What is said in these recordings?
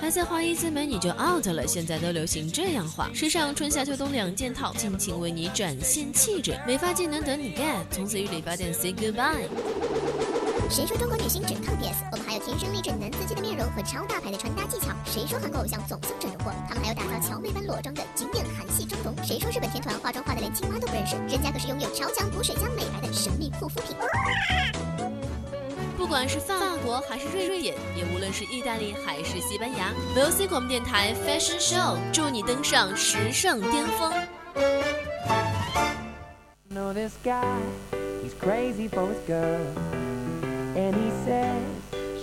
还在花一字眉你就 out 了，现在都流行这样画。时尚春夏秋冬两件套，尽情为你展现气质。美发技能等你 get，从此与理发店 say goodbye。谁说中国女星只靠 PS？我们还有天生丽质男司机的面容和超大牌的穿搭技巧。谁说韩国偶像总送整容货？他们还有打造乔妹般裸妆的经典韩系妆容。谁说日本天团化妆化的连青蛙都不认识？人家可是拥有超强补水加美白的神秘护肤品。不管是法国还是瑞典，也无论是意大利还是西班牙，VOC 广播电台 Fashion Show 祝你登上时尚巅峰。know this guy, he's crazy for his girl. And he says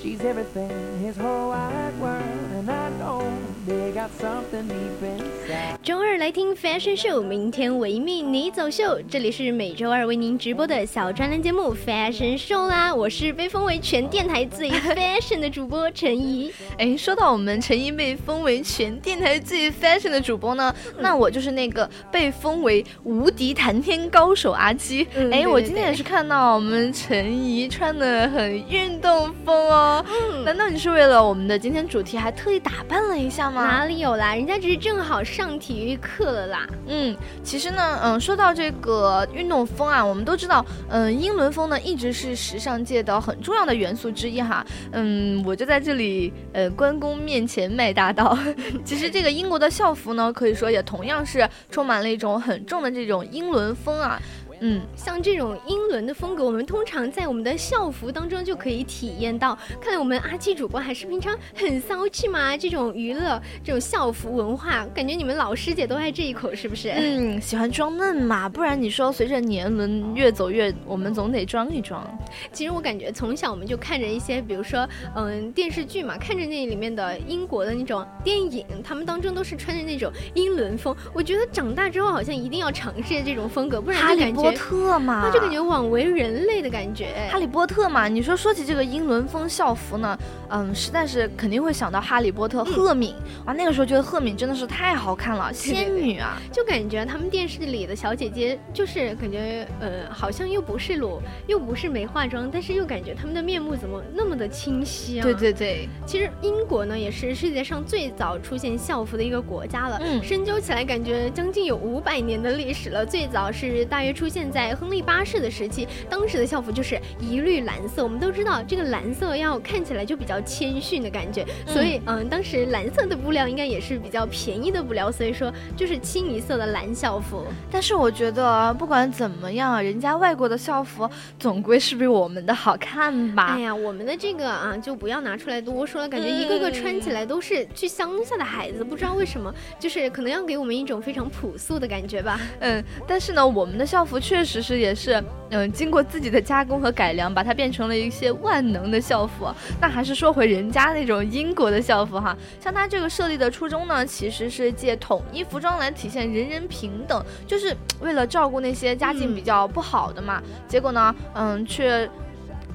she's everything his whole wide world. And I know they got something deep inside. 周二来听 Fashion Show，明天维密你走秀。这里是每周二为您直播的小专栏节目 Fashion Show 啦，我是被封为全电台最 fashion 的主播陈怡。哎，说到我们陈怡被封为全电台最 fashion 的主播呢，那我就是那个被封为无敌弹天高手阿七。哎，我今天也是看到我们陈怡穿的很运动风哦。嗯难道你是为了我们的今天主题还特意打扮了一下吗？哪里有啦？人家只是正好上体育课了啦。嗯，其实呢，嗯，说到这个运动风啊，我们都知道，嗯，英伦风呢一直是时尚界的很重要的元素之一哈。嗯，我就在这里，呃，关公面前卖大刀。其实这个英国的校服呢，可以说也同样是充满了一种很重的这种英伦风啊。嗯，像这种英伦的风格，我们通常在我们的校服当中就可以体验到。看来我们阿七主播还是平常很骚气嘛，这种娱乐、这种校服文化，感觉你们老师姐都爱这一口，是不是？嗯，喜欢装嫩嘛，不然你说随着年轮越走越，我们总得装一装。其实我感觉从小我们就看着一些，比如说，嗯，电视剧嘛，看着那里面的英国的那种电影，他们当中都是穿着那种英伦风。我觉得长大之后好像一定要尝试这种风格，不然感觉，特嘛，啊，就感觉枉为人类的感觉。哈利波特嘛，你说说起这个英伦风校服呢，嗯，实在是肯定会想到哈利波特赫敏、啊，那个时候觉得赫敏真的是太好看了，仙女啊，就感觉他们电视里的小姐姐，就是感觉，呃，好像又不是裸，又不是没化妆，但是又感觉她们的面目怎么那么的清晰啊？对对对，其实英国呢，也是世界上最早出现校服的一个国家了。嗯深究起来，感觉将近有五百年的历史了。最早是大约出现在亨利八世的时期，当时的校服就是一律蓝色。我们都知道，这个蓝色要看起来就比较谦逊的感觉，所以嗯，当时蓝色的布料应该也是比较便宜的布料，所以说就是清一色的蓝校服。但是我觉得不管怎么样，人家外国的校服总归是比我们的好看吧。哎呀，我们的这个啊，就不要拿出来多说了，感觉一个个穿起来都是去乡下的孩子，不知道为什么，就是可能要给我们一种非常朴素的感觉吧。嗯，但是呢，我们的校服确实是也是，嗯，经过自己的加工和改良，把它变成了一些万能的校服。那还是说回人家那种英国的校服哈，像它这个设立的初衷呢，其实是借统一服装来体现人人平等，就是为了照顾那些家境比较不好的嘛。结果呢，嗯，却。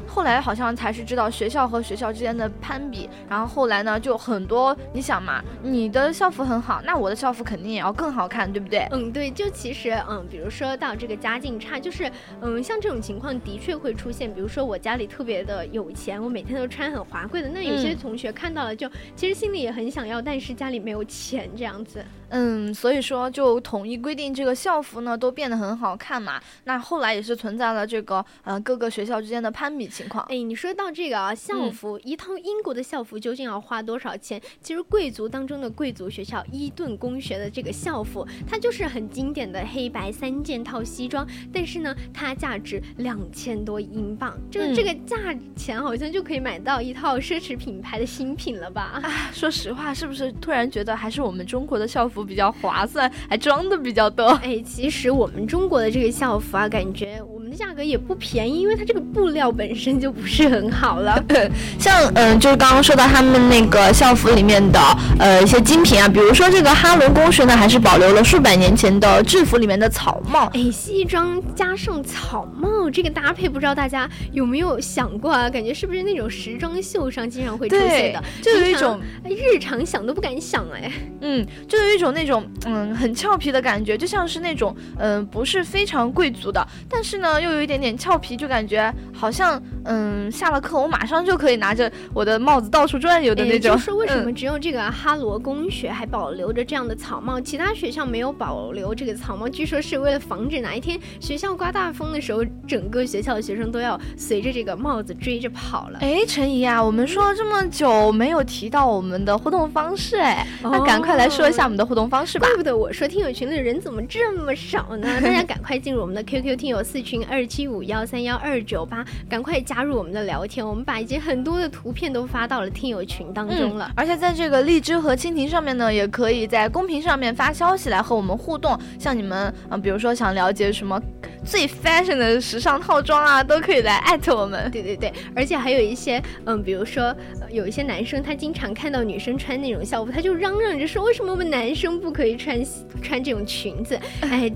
后来好像才是知道学校和学校之间的攀比，然后后来呢，就很多，你想嘛，你的校服很好，那我的校服肯定也要更好看，对不对？嗯，对，就其实，嗯，比如说到这个家境差，就是，嗯，像这种情况的确会出现。比如说我家里特别的有钱，我每天都穿很华贵的，那有些嗯同学看到了就，其实心里也很想要，但是家里没有钱这样子。嗯，所以说就统一规定这个校服呢都变得很好看嘛。那后来也是存在了这个呃各个学校之间的攀比情况。哎，你说到这个啊，校嗯服、一套英国的校服究竟要花多少钱？其实贵族当中的贵族学校伊顿公学的这个校服，它就是很经典的黑白三件套西装，但是呢，它价值两千多英镑，这个、嗯这个价钱好像就可以买到一套奢侈品牌的新品了吧？啊，说实话，是不是突然觉得还是我们中国的校服比较划算，还装的比较多？哎，其实我们中国的这个校服啊，感觉价格也不便宜，因为它这个布料本身就不是很好了。像嗯、呃就是刚刚说到他们那个校服里面的呃一些精品啊，比如说这个哈伦公学呢，还是保留了数百年前的制服里面的草帽。哎，西装加上草帽这个搭配，不知道大家有没有想过啊？感觉是不是那种时装秀上经常会出现的？就有一种哎日常想都不敢想哎。嗯，就有一种那种嗯很俏皮的感觉，就像是那种嗯不是非常贵族的，但是呢又有一点点俏皮，就感觉好像嗯，下了课我马上就可以拿着我的帽子到处转悠的那种。就是为什么嗯只有这个哈罗公学还保留着这样的草帽，其他学校没有保留这个草帽？据说是为了防止哪一天学校刮大风的时候，整个学校的学生都要随着这个帽子追着跑了。哎，陈怡啊，我们说了这么久没有提到我们的互动方式，哎，那赶快来说一下我们的互动方式吧怪。不得我说听友群里的人怎么这么少呢？大家赶快进入我们的 QQ 听友四群二七五幺三幺二九八，赶快加入我们的聊天。我们把已经很多的图片都发到了听友群当中了。而且在这个荔枝和蜻蜓上面呢，也可以在公屏上面发消息来和我们互动。像你们，嗯、比如说想了解什么最 fashion 的时尚套装啊，都可以来艾特我们。对对对，而且还有一些，嗯，比如说、呃有一些男生，他经常看到女生穿那种校服，他就嚷嚷着说，为什么我们男生不可以穿穿这种裙子？哎。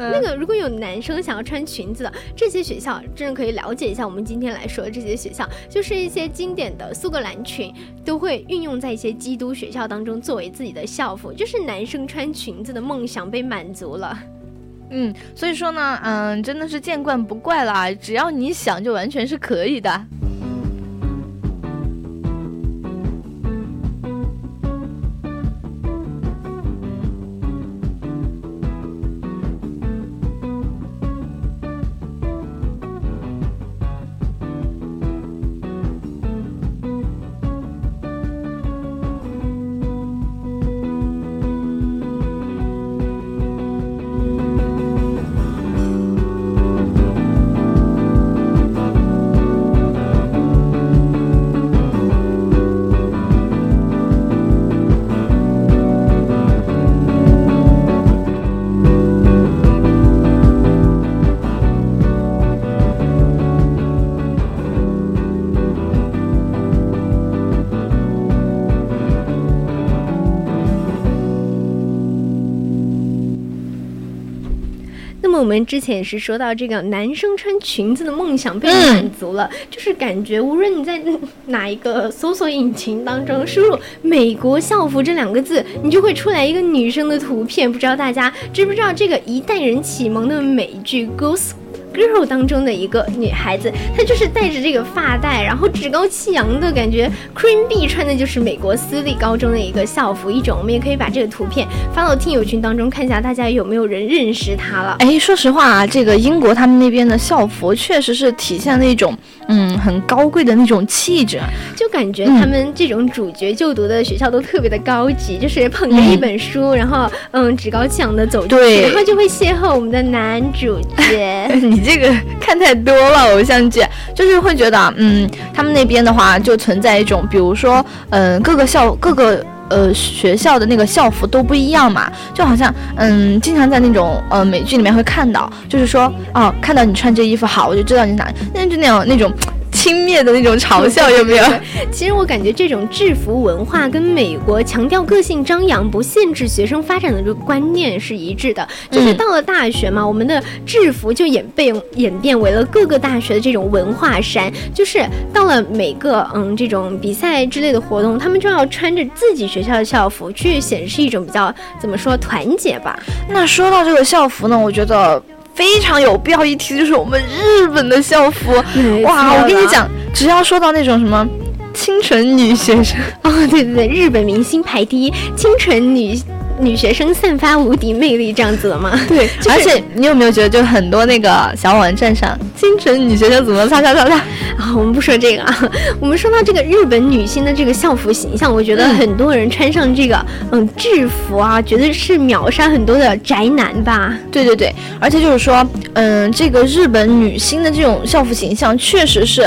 嗯那个，如果有男生想要穿裙子的，这些学校真的可以了解一下。我们今天来说的这些学校，就是一些经典的苏格兰裙，都会运用在一些基督学校当中作为自己的校服，就是男生穿裙子的梦想被满足了。嗯，所以说呢，嗯，真的是见惯不怪啦，只要你想，就完全是可以的。们之前也是说到这个男生穿裙子的梦想被嗯满足了，就是感觉无论你在哪一个搜索引擎当中输入“美国校服”这两个字，你就会出来一个女生的图片。不知道大家知不知道这个一代人启蒙的美剧《Goose 当中的一个女孩子，她就是带着这个发带，然后趾高气扬的感觉。Cream B 穿的就是美国私立高中的一个校服一种，我们也可以把这个图片发到听友群当中，看一下大家有没有人认识她了。哎，说实话啊，这个英国他们那边的校服确实是体现了一种嗯很高贵的那种气质。就感觉嗯他们这种主角就读的学校都特别的高级，就是捧着一本书，然后嗯趾高气扬的走进去，对然后就会邂逅我们的男主角。你这个 看太多了，偶像剧就是会觉得，嗯，他们那边的话就存在一种，比如说，嗯、各个校各个。呃，学校的那个校服都不一样嘛，就好像，嗯，经常在那种呃美剧里面会看到，就是说，哦，看到你穿这衣服好，我就知道你哪，那就那种那种轻蔑的那种嘲笑，有没有？其实我感觉这种制服文化跟美国强调个性张扬、不限制学生发展的这个观念是一致的。就是嗯到了大学嘛，我们的制服就演变演变为了各个大学的这种文化衫，就是到了每个嗯这种比赛之类的活动，他们就要穿着自己学校的校服去显示一种比较怎么说团结吧。那说到这个校服呢，我觉得非常有必要一提，就是我们日本的校服。哇，我跟你讲，只要说到那种什么清纯女学生，哦，对对对，日本明星排第一，清纯女女学生散发无敌魅力，这样子的吗？对，而且你有没有觉得，就很多那个小网站上，清纯女学生怎么擦擦擦擦？啊，我们不说这个啊，我们说到这个日本女星的这个校服形象，我觉得嗯很多人穿上这个嗯制服啊，绝对是秒杀很多的宅男吧。对对对，而且就是说，嗯，这个日本女星的这种校服形象，确实是，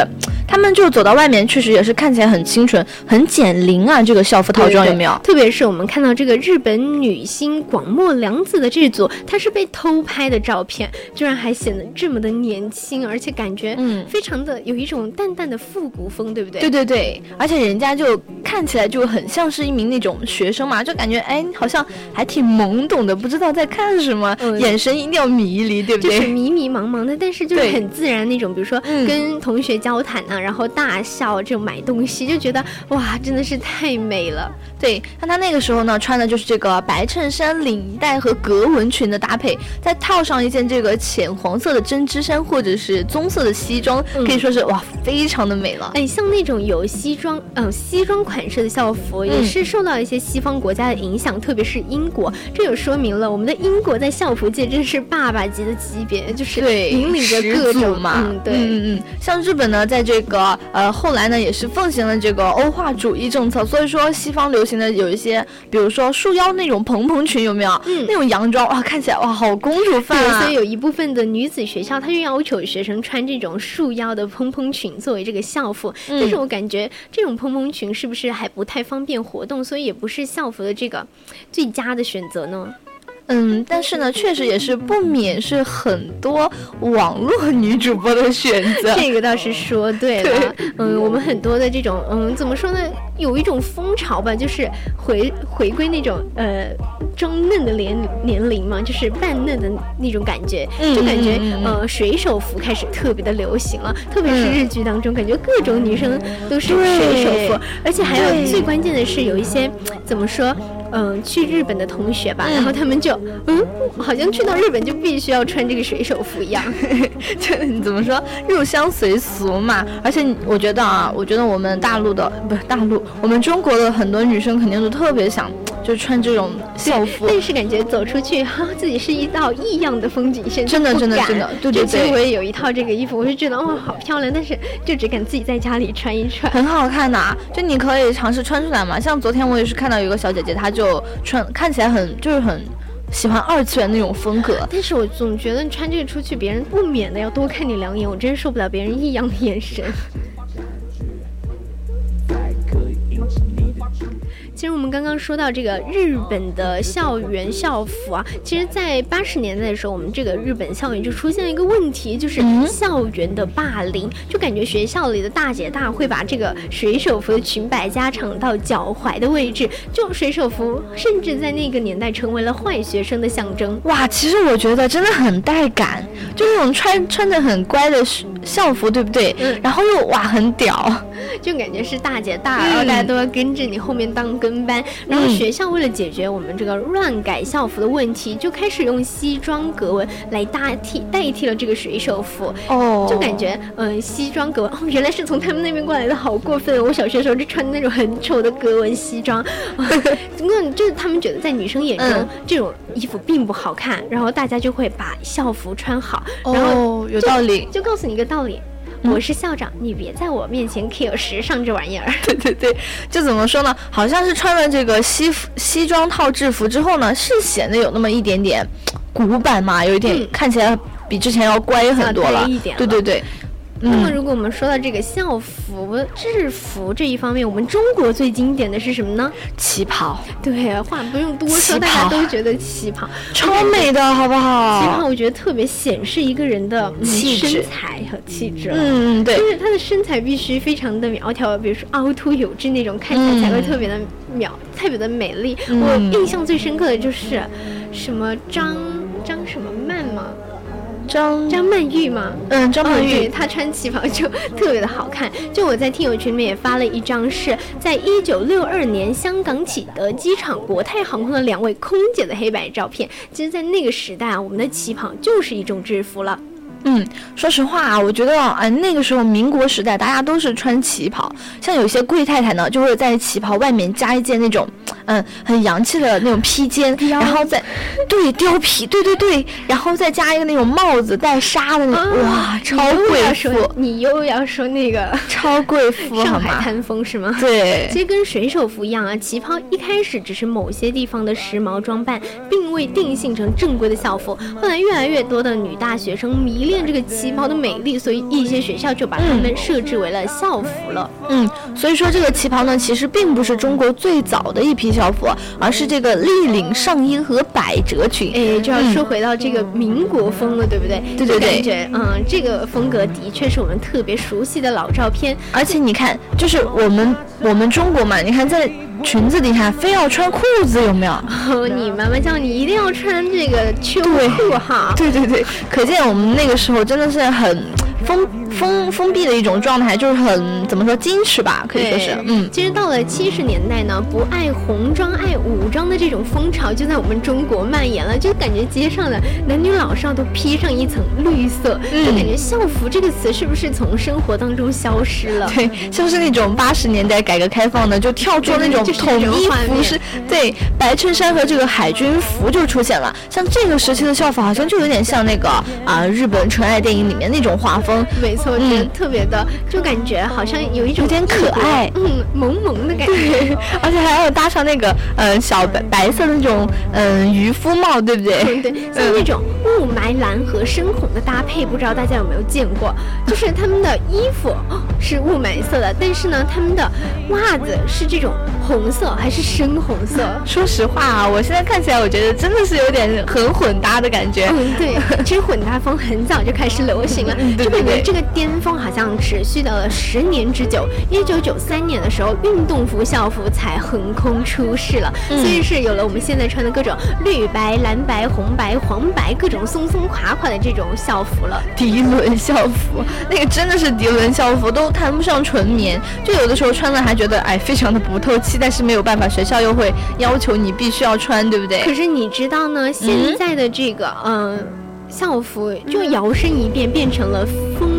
她们就走到外面，确实也是看起来很清纯、很减龄啊。这个校服套装有没有？特别是我们看到这个日本女星广末凉子的这组，她是被偷拍的照片，居然还显得这么的年轻，而且感觉嗯非常的有一种淡淡的复古风，对不对？对对对，而且人家就看起来就很像是一名那种学生嘛，就感觉哎，好像还挺懵懂的，不知道在看什么，嗯眼神一定要迷离，对不对？就是迷迷茫茫的，但是就是很自然那种，比如说嗯跟同学交谈啊，然后大笑，这种买东西，就觉得哇，真的是太美了。对，那他那个时候呢，穿的就是这个白衬衫、领带和格纹裙的搭配，再套上一件这个浅黄色的针织衫或者是棕色的西装，嗯可以说是哇，非常的美了。哎，像那种有西装，嗯、西装款式的校服，也嗯是受到一些西方国家的影响，特别是英国，这就说明了我们的英国在校服界真是爸爸级的级别，就是对，引领着各种嘛，嗯，对。嗯嗯，像日本呢，在这个呃后来呢，也是奉行了这个欧化主义政策，所以说西方流行的有一些，比如说束腰那种蓬蓬裙，有没有？嗯那种洋装哇，看起来哇，好公主范对，啊！所以有一部分的女子学校，她就要求学生穿这种束腰的蓬蓬裙作为这个校服。嗯但是我感觉这种蓬蓬裙是不是还不太方便活动，所以也不是校服的这个最佳的选择呢？嗯，但是呢，确实也是不免是很多网络女主播的选择。这个倒是说对了。嗯，我们很多的这种，嗯，怎么说呢？有一种风潮吧，就是回回归那种呃装嫩的年年龄嘛，就是半嫩的那种感觉，嗯就感觉呃水手服开始特别的流行了，特别是嗯日剧当中，感觉各种女生都是水手服，而且还有最关键的是有一些怎么说？嗯，去日本的同学吧，嗯然后他们就，嗯，好像去到日本就必须要穿这个水手服一样。就你怎么说？入乡随俗嘛。而且我觉得啊，我觉得我们大陆的不是大陆，我们中国的很多女生肯定都特别想就穿这种校服。但是感觉走出去，哈，自己是一道异样的风景线，真的真的真的对对对就其实我也有一套这个衣服，我就觉得哇，好漂亮，但是就只敢自己在家里穿一穿。很好看的、啊、就你可以尝试穿出来嘛。像昨天我也是看到有个小姐姐，她就穿看起来很就是很喜欢二次元那种风格。但是我总觉得穿这个出去，别人不免的要多看你两眼，我真受不了别人异样的眼神。其实我们刚刚说到这个日本的校园校服啊，其实，在八十年代的时候，我们这个日本校园就出现了一个问题，就是嗯校园的霸凌，就感觉学校里的大姐大会把这个水手服的裙摆加长到脚踝的位置，就水手服甚至在那个年代成为了坏学生的象征。哇，其实我觉得真的很带感，就那种穿穿的很乖的校服，对不对？嗯然后又哇很屌，就感觉是大姐大，嗯然后大家都要跟着你后面当跟班。然后嗯学校为了解决我们这个乱改校服的问题，就开始用西装格纹来代替代替了这个水手服。哦就感觉，嗯、西装格纹哦，原来是从他们那边过来的，好过分！我小学时候就穿那种很丑的格纹西装，啊尽管就是他们觉得在女生眼中、嗯这种衣服并不好看，然后大家就会把校服穿好，然后哦有道理，就告诉你一个道理。嗯我是校长，你别在我面前 kill 时尚这玩意儿。对对对，就怎么说呢？好像是穿了这个西服西装套制服之后呢，是显得有那么一点点古板嘛，有一点、嗯看起来比之前要乖很多了对对对，那么，嗯，如果我们说到这个校服、制服这一方面，我们中国最经典的是什么呢？旗袍对，话不用多说，大家都觉得旗袍。超美的，好不好旗袍？我觉得特别显示一个人的嗯气质身材和气质。嗯嗯，对就，是他的身材必须非常的苗条，比如说凹凸有致那种，看起来才会嗯特别的苗，特别的美丽。嗯我印象最深刻的就是什么张张什么曼吗？张张曼玉吗？嗯张曼玉，她穿旗袍就特别的好看。就我在听友群里面也发了一张，是在一九六二年香港启德机场国泰航空的两位空姐的黑白照片。其实，在那个时代啊，我们的旗袍就是一种制服了。嗯，说实话啊，我觉得啊，那个时候民国时代，大家都是穿旗袍，像有些贵太太呢，就会在旗袍外面加一件那种，嗯，很洋气的那种披肩，然后再，对，貂皮，对对对，然后再加一个那种帽子带纱的那种，哇，超贵妇，你又要说那个超贵 妇，上海？滩风是吗？对 其，实跟水手服一样啊，旗袍一开始只是某些地方的时髦装扮，并未定性成正规的校服。后来越来越多的女大学生迷恋这个旗袍的美丽，所以一些学校就把它们设置为了校服了。嗯，所以说这个旗袍呢，其实并不是中国最早的一批校服，而是这个立领上衣和百褶裙。哎，就要说回到这个民国风了，对不对？对对对感觉嗯，这个风格的确是我们特别熟悉的老照片。而且你看，就是我们我们中国嘛，你看在裙子底下非要穿裤子，有没有？哦，你妈妈叫你一定要穿这个秋裤哈。对对对，可见我们那个时候真的是很风封封闭的一种状态，就是很怎么说矜持吧，可以说是，嗯。其实到了七十年代呢，不爱红装爱武装的这种风潮就在我们中国蔓延了，就感觉街上的男女老少都披上一层绿色，就感觉校服这个词是不是从生活当中消失了？对，像是那种八十年代改革开放的，就跳出那种统一服饰，对，白衬衫和这个海军服就出现了。像这个时期的校服，好像就有点像那个啊日本纯爱电影里面那种画风。没错，嗯，特别的，就感觉好像有一种有点可爱，嗯，萌萌的感觉，而且还要搭上那个嗯小白白色的那种嗯渔夫帽，对不对？对，像那种雾霾蓝和深红的搭配，不知道大家有没有见过？就是他们的衣服是雾霾色的，但是呢，他们的袜子是这种红色还是深红色？说实话啊，我现在看起来，我觉得真的是有点很混搭的感觉。嗯，对，其实混搭风很早就开始流行了，就感觉这个巅峰好像持续到了十年之久。一九九三年的时候，运动服校服才横空出世了，所以是有了我们现在穿的各种绿白、蓝白、红白、黄白各种松松垮垮的这种校服了。涤纶校服，那个真的是涤纶校服，都谈不上纯棉，就有的时候穿了还觉得哎非常的不透气，但是没有办法，学校又会要求你必须要穿，对不对？可是你知道呢，现在的这个嗯。校服就摇身一变，变成了风靡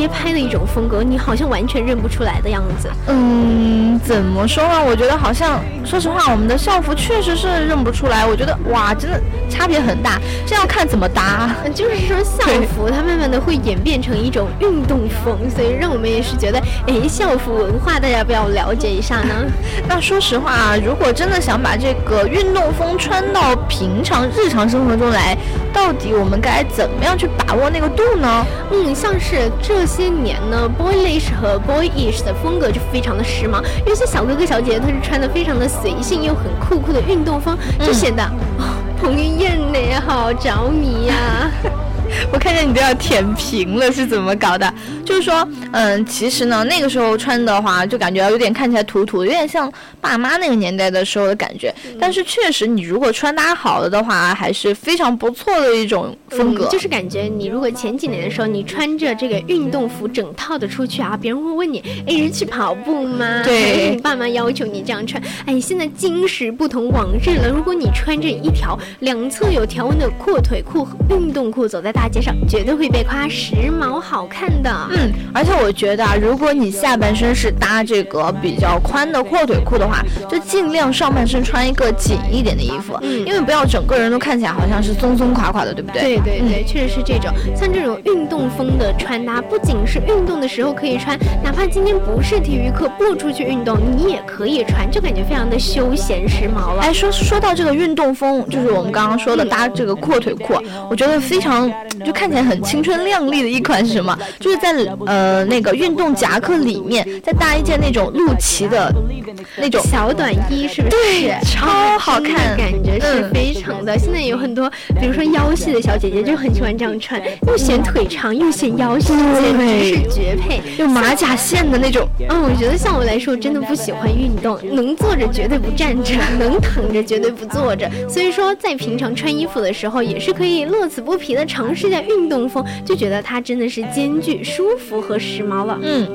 街拍的一种风格，你好像完全认不出来的样子。嗯，怎么说呢？我觉得好像，说实话，我们的校服确实是认不出来。我觉得哇，真的差别很大，这要看怎么搭。就是说，校服它慢慢的会演变成一种运动风，所以让我们也是觉得，哎，校服文化大家要不要了解一下呢？那说实话啊，如果真的想把这个运动风穿到平常日常生活中来，到底我们。该怎么样去把握那个度呢？嗯，像是这些年呢，boyish 和 boyish 的风格就非常的时髦。有些小哥哥小姐姐他是穿的非常的随性又很酷酷的运动风，就显得彭于晏呢好着迷呀。我看见你都要舔屏了，是怎么搞的？就是说，嗯，其实呢，那个时候穿的话，就感觉有点看起来土土，有点像爸妈那个年代的时候的感觉。但是确实，你如果穿搭好了的话，还是非常不错的一种风格。就是感觉你如果前几年的时候，你穿着这个运动服整套的出去啊，别人会问你，哎，是去跑步吗？对，你爸妈要求你这样穿。哎，现在今时不同往日了，如果你穿着一条两侧有条纹的阔腿裤、运动裤走在大。大街上绝对会被夸时髦好看的，嗯，而且我觉得啊，如果你下半身是搭这个比较宽的阔腿裤的话，就尽量上半身穿一个紧一点的衣服，嗯，因为不要整个人都看起来好像是松松垮垮的，对不对？对对对，确实是这种。像这种运动风的穿搭，不仅是运动的时候可以穿，哪怕今天不是体育课不出去运动，你也可以穿，就感觉非常的休闲时髦了。哎，说说到这个运动风，就是我们刚刚说的搭这个阔腿裤，我觉得非常。就看起来很青春靓丽的一款是什么？就是在呃那个运动夹克里面再搭一件那种露脐的那种小短衣，是不是？对，超好看，感觉是非常的。现在有很多，比如说腰细的小姐姐就很喜欢这样穿，又显腿长又显腰细，简直是绝配。有马甲线的那种。嗯，我觉得像我来说，真的不喜欢运动，能坐着绝对不站着，能躺着绝对不坐着。所以说，在平常穿衣服的时候，也是可以乐此不疲的尝试。在运动风就觉得它真的是兼具舒服和时髦了。嗯。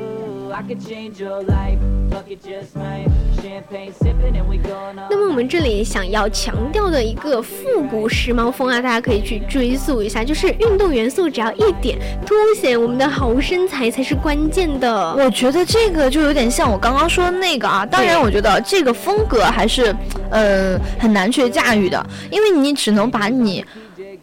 那么我们这里想要强调的一个复古时髦风啊，大家可以去追溯一下，就是运动元素只要一点，凸显我们的好身材才是关键的。我觉得这个就有点像我刚刚说的那个啊，当然我觉得这个风格还是呃很难去驾驭的，因为你只能把你。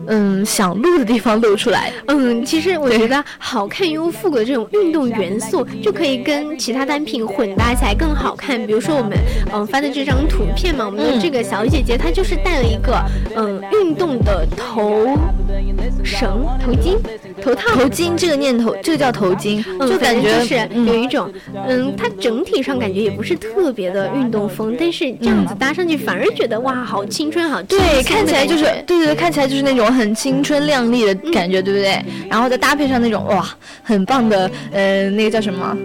嗯，想露的地方露出来。嗯，其实我觉得好看又复古的这种运动元素，就可以跟其他单品混搭起来更好看。比如说我们嗯发的这张图片嘛，我们的这个小姐姐她就是戴了一个嗯运动的头绳、头巾、头套、头巾。这个念头，这个叫头巾，就感觉就是有一种嗯，它整体上感觉也不是特别的运动风，但是这样子搭上去反而觉得哇，好青春，好对，看起来就是对对对，看起来就是那种。很青春靓丽的感觉，对不对？然后再搭配上那种哇，很棒的，呃，那个叫什么？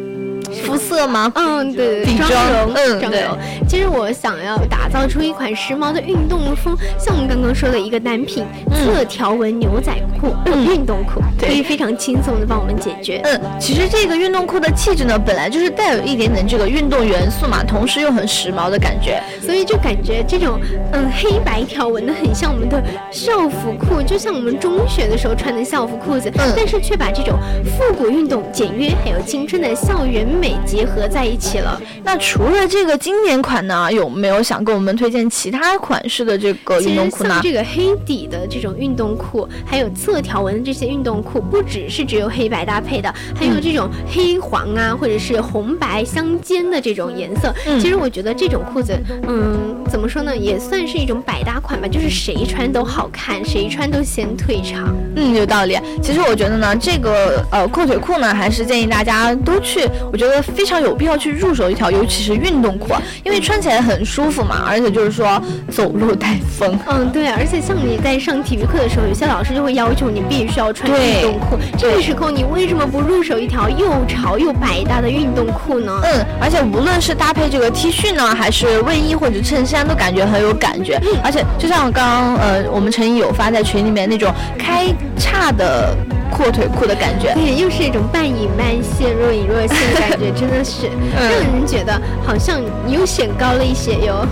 肤色吗？嗯，对妆容，嗯，对。妆容。其实我想要打造出一款时髦的运动风，像我们刚刚说的一个单品侧条纹牛仔裤，运动裤，可以非常轻松的帮我们解决。嗯，其实这个运动裤的气质呢，本来就是带有一点点这个运动元素嘛，同时又很时髦的感觉，所以就感觉这种嗯黑白条纹的很像我们的校服裤，就像我们中学的时候穿的校服裤子，嗯，但是却把这种复古运动、简约还有青春的校园美结合在一起了。那除了这个经典款呢，有没有想跟我们推荐其他款式的这个运动裤呢？像这个黑底的这种运动裤，还有侧条纹的这些运动裤，不只是只有黑白搭配的，还有这种黑黄啊，或者是红白相间的这种颜色。嗯，其实我觉得这种裤子，嗯，怎么说呢，也算是一种百搭款吧，就是谁穿都好看，谁穿都显腿长。嗯，有道理。其实我觉得呢，这个呃阔腿裤呢，还是建议大家都去，我觉得非常有必要去入手一条，尤其是运动裤，因为穿起来很舒服嘛，而且就是说走路带风。嗯，对，而且像你在上体育课的时候，有些老师就会要求你必须要穿运动裤，这个时候你为什么不入手一条又潮又百搭的运动裤呢？嗯，而且无论是搭配这个 T 恤呢，还是卫衣或者衬衫，都感觉很有感觉。而且就像刚刚呃，我们陈毅有发在群里面那种开叉的阔腿裤的感觉，对，又是一种半隐半现、若隐若现的感觉，真的是。让人觉得好像你又显高了一些哟。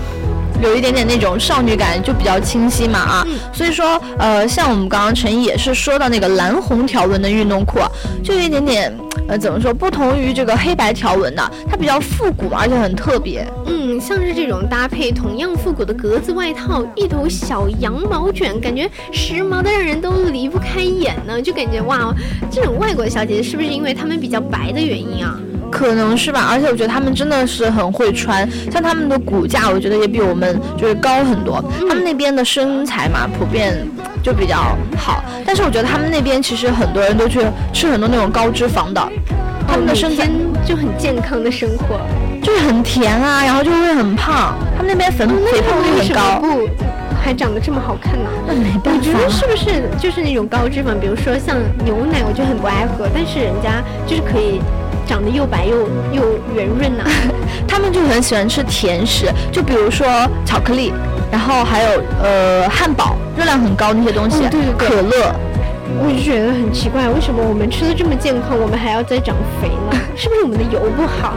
有一点点那种少女感，就比较清晰嘛啊，所以说呃，像我们刚刚陈毅也是说到那个蓝红条纹的运动裤，就有一点点呃怎么说，不同于这个黑白条纹的，它比较复古，而且很特别。嗯，像是这种搭配同样复古的格子外套，一头小羊毛卷，感觉时髦的让人都离不开眼呢，就感觉哇，这种外国的小姐姐是不是因为她们比较白的原因啊？可能是吧，而且我觉得他们真的是很会穿，像他们的骨架，我觉得也比我们就是高很多。他们那边的身材嘛，普遍就比较好，但是我觉得他们那边其实很多人都去吃很多那种高脂肪的，他们的身材就很健康的生活，就是很甜啊，然后就会很胖。他们那边肥肥胖率很高，不还长得这么好看呢？那没办法，我觉得是不是就是那种高脂肪？比如说像牛奶，我就很不爱喝，但是人家就是可以。长得又白又又圆润呐，他们就很喜欢吃甜食，就比如说巧克力，然后还有呃汉堡，热量很高那些东西，对对对，可乐，我就觉得很奇怪，为什么我们吃的这么健康，我们还要再长肥呢？是不是我们的油不好？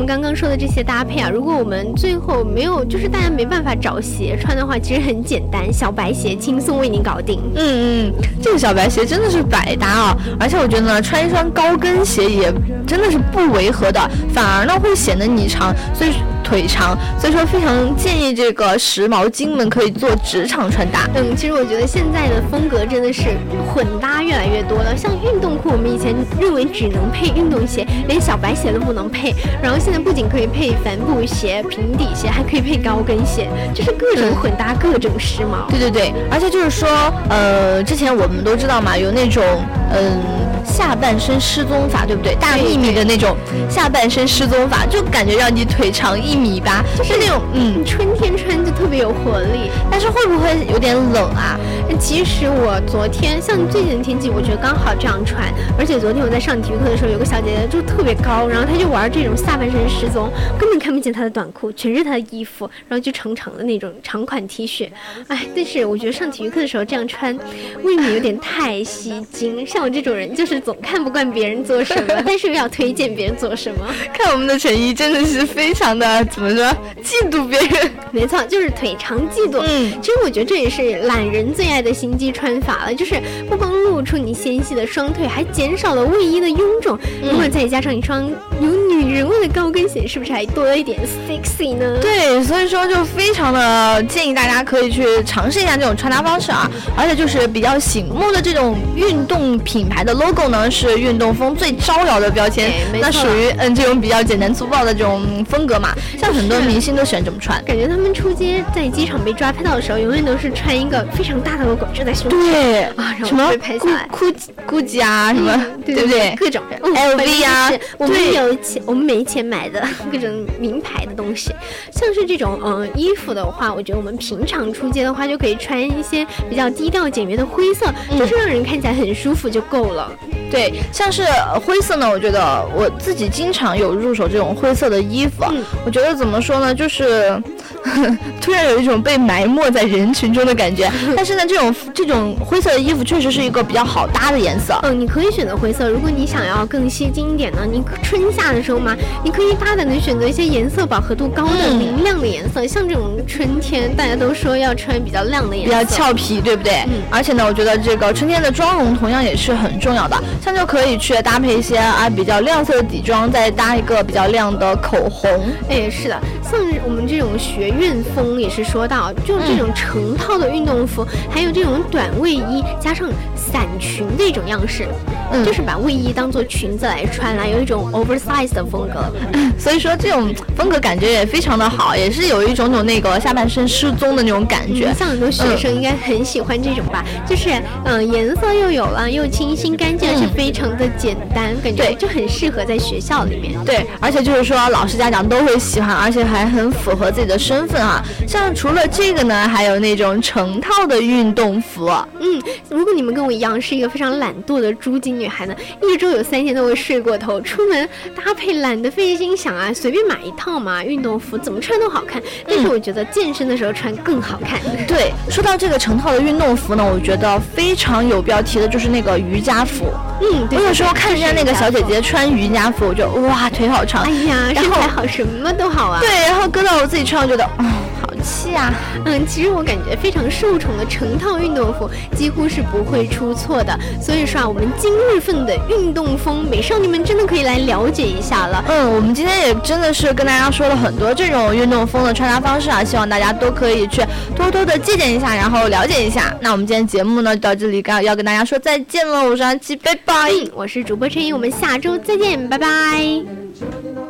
我们刚刚说的这些搭配啊，如果我们最后没有，就是大家没办法找鞋穿的话，其实很简单，小白鞋轻松为你搞定。嗯嗯，这个小白鞋真的是百搭啊，而且我觉得呢，穿一双高跟鞋也真的是不违和的，反而呢会显得你长，所以腿长，所以说非常建议这个时髦精们可以做职场穿搭。嗯，其实我觉得现在的风格真的是混搭越来越多了，像运动裤，我们以前认为只能配运动鞋，连小白鞋都不能配，然后现在不仅可以配帆布鞋、平底鞋，还可以配高跟鞋，就是各种混搭，各种时髦。对对对，而且就是说，呃，之前我们都知道嘛，有那种嗯下半身失踪法，对不对？大秘密的那种下半身失踪法，就感觉让你腿长一米吧，就是那种嗯，春天穿就特别有活力。但是会不会有点冷啊？其实我昨天像最近的天气，我觉得刚好这样穿。而且昨天我在上体育课的时候，有个小姐姐就特别高，然后她就玩这种下半身失踪，根本看不见她的短裤，全是她的衣服，然后就长长的那种长款 T 恤。哎，但是我觉得上体育课的时候这样穿，未免有点太吸睛。像我这种人，就是总看不惯别人做什么，但是又要推荐别人做什么。看我们的陈一真的是非常的怎么说，嫉妒别人。没错，就是腿长嫉妒。嗯，其实我觉得这也是懒人最爱的心机穿法了，就是不光露出你纤细的双腿，还减少了卫衣的臃肿。如果再加上一双有女人味的高跟鞋，是不是还多了一点 sexy 呢？对，所以说就非常的建议大家可以去尝试一下这种穿搭方式啊，而且就是比较醒目的这种运动品牌的 logo 呢，是运动风最招摇的标签，那属于嗯这种比较简单粗暴的这种风格嘛。像很多明星都喜欢这么穿。感觉他们出街在机场被抓拍到的时候，永远都是穿一个非常大的 logo 遮在胸前对啊，然什么后被拍下来。酷酷 GUCCI 啊，什么对对不对？各种嗯 LV 啊我们有钱，我们没钱买的各种名牌的东西，像是这种嗯衣服的话，我觉得我们平常出街的话，就可以穿一些比较低调简约的灰色，嗯就是让人看起来很舒服就够了。对，像是呃灰色呢，我觉得我自己经常有入手这种灰色的衣服。嗯我觉得怎么说呢，就是 突然有一种被埋没在人群中的感觉。但是呢，这种这种灰色的衣服确实是一个比较好搭的颜色。嗯，你可以选择灰色，如果你想要更吸睛一点呢，你春夏的时候嘛，你可以大胆的选择一些颜色饱和度高的、嗯明亮的颜色，像这种春天大家都说要穿比较亮的颜色比，较俏皮，对不对？嗯而且呢，我觉得这个春天的妆容同样也是很重要的，像就可以去搭配一些啊比较亮色的底妆，再搭一个比较亮的口红。哎，是的，像我们这种学院风也是说到，就是这种成套的运动服，还有这种短卫衣加上伞裙的一种样式，嗯就是把卫衣当做裙子来穿啦，有一种 oversize 的风格。所以说这种风格感觉也非常的好，也是有一种种那个下半身失踪的那种感觉。嗯像很多学生应该很喜欢这种吧，就是嗯，颜色又有了，又清新干净，而且嗯非常的简单，感觉对就很适合在学校里面。对，而且就是说老师家长都会喜欢，而且还很符合自己的身份啊。像除了这个呢，还有那种成套的运动服。嗯，如果你们跟我一样是一个非常懒惰的猪精女孩呢，一周有三天都会睡过头，出门搭配懒得费心想啊，随便买一套嘛，运动服怎么穿都好看。但是我觉得健身的时候穿更好看。对，说到这个成套的运动服呢，我觉得非常有必要提的就是那个瑜伽服。嗯，对我有时候看人家那个小姐姐穿瑜伽服，我就哇腿好长。哎呀，身材好，什么都好啊。对，然后搁到我自己穿，上觉得嗯好气啊。嗯，其实我感觉非常受宠的成套运动服几乎是不会出错的。所以说啊，我们今日份的运动风，美少女们真的可以来了解一下了。嗯，我们今天也真的是跟大家说了很多这种运动风的穿搭方式啊，希望大家都可以去多多的借鉴一下，然后了解一下。那我们今天节目呢就到这里，要要跟大家说再见了，我是安琪，拜拜。嗯，我是主播陈怡，我们下周再见，拜拜。